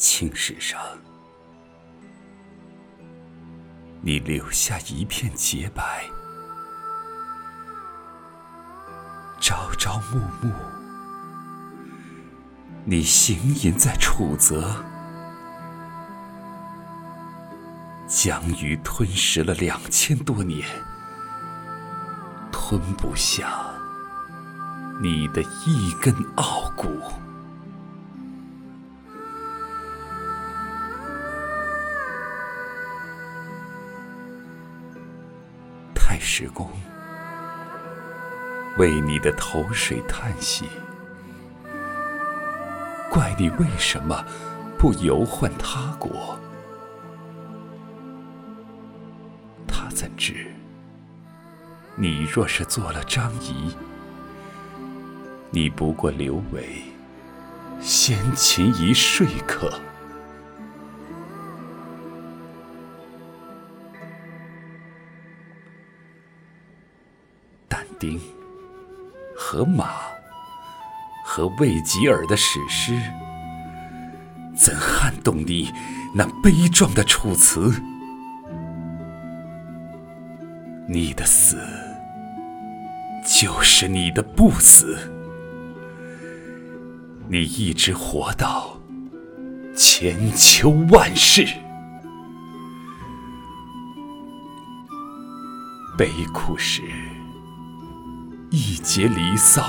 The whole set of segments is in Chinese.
青史上，你留下一片洁白；朝朝暮暮，你行吟在楚泽。江鱼吞食了两千多年，吞不下你的一根傲骨。太史公为你的头水叹息，怪你为什么不游宦他国？他怎知，你若是做了张仪，你不过留为先秦一说客。丁和马和魏吉尔的史诗，怎撼动你那悲壮的楚辞？你的死，就是你的不死。你一直活到千秋万世。悲苦时，一结离骚；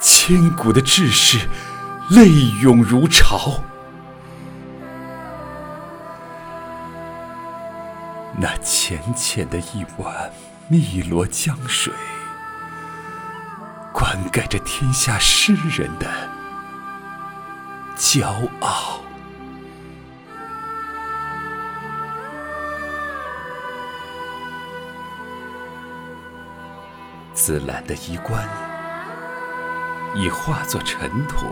千古的志士，泪涌如潮。那浅浅的一碗汨罗江水，灌溉着天下诗人的骄傲。紫兰的衣冠已化作尘土，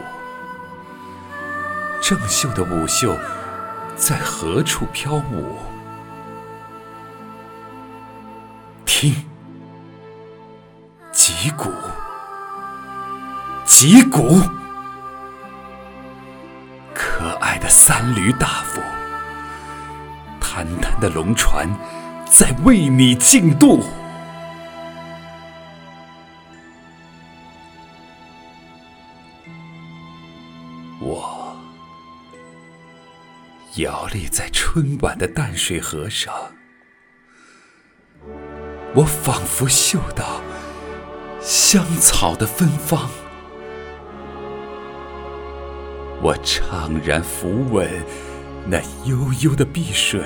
郑袖的舞袖在何处飘舞？听，击鼓，击鼓！可爱的三闾大夫，澹澹的龙船在为你竞渡。我摇立在春晚的淡水河上，我仿佛嗅到香草的芬芳。我怅然抚吻那悠悠的碧水，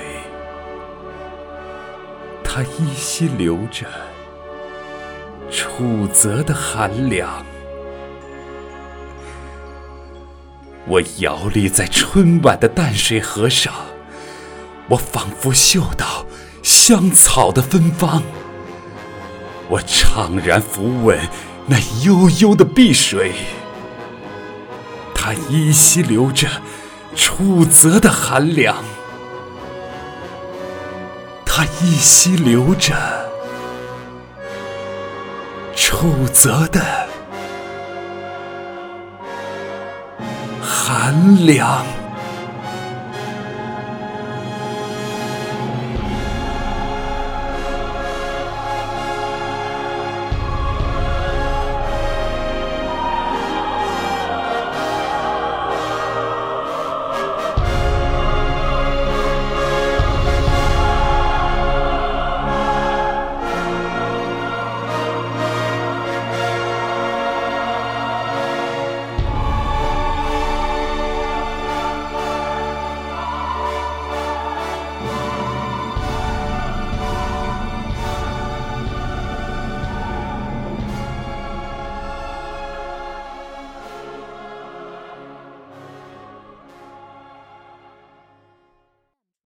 它依稀流着楚泽的寒凉。我摇立在春晚的淡水河上，我仿佛嗅到香草的芬芳。我怅然抚吻那悠悠的碧水，它依稀流着楚泽的寒凉，它依稀流着楚泽的寒凉。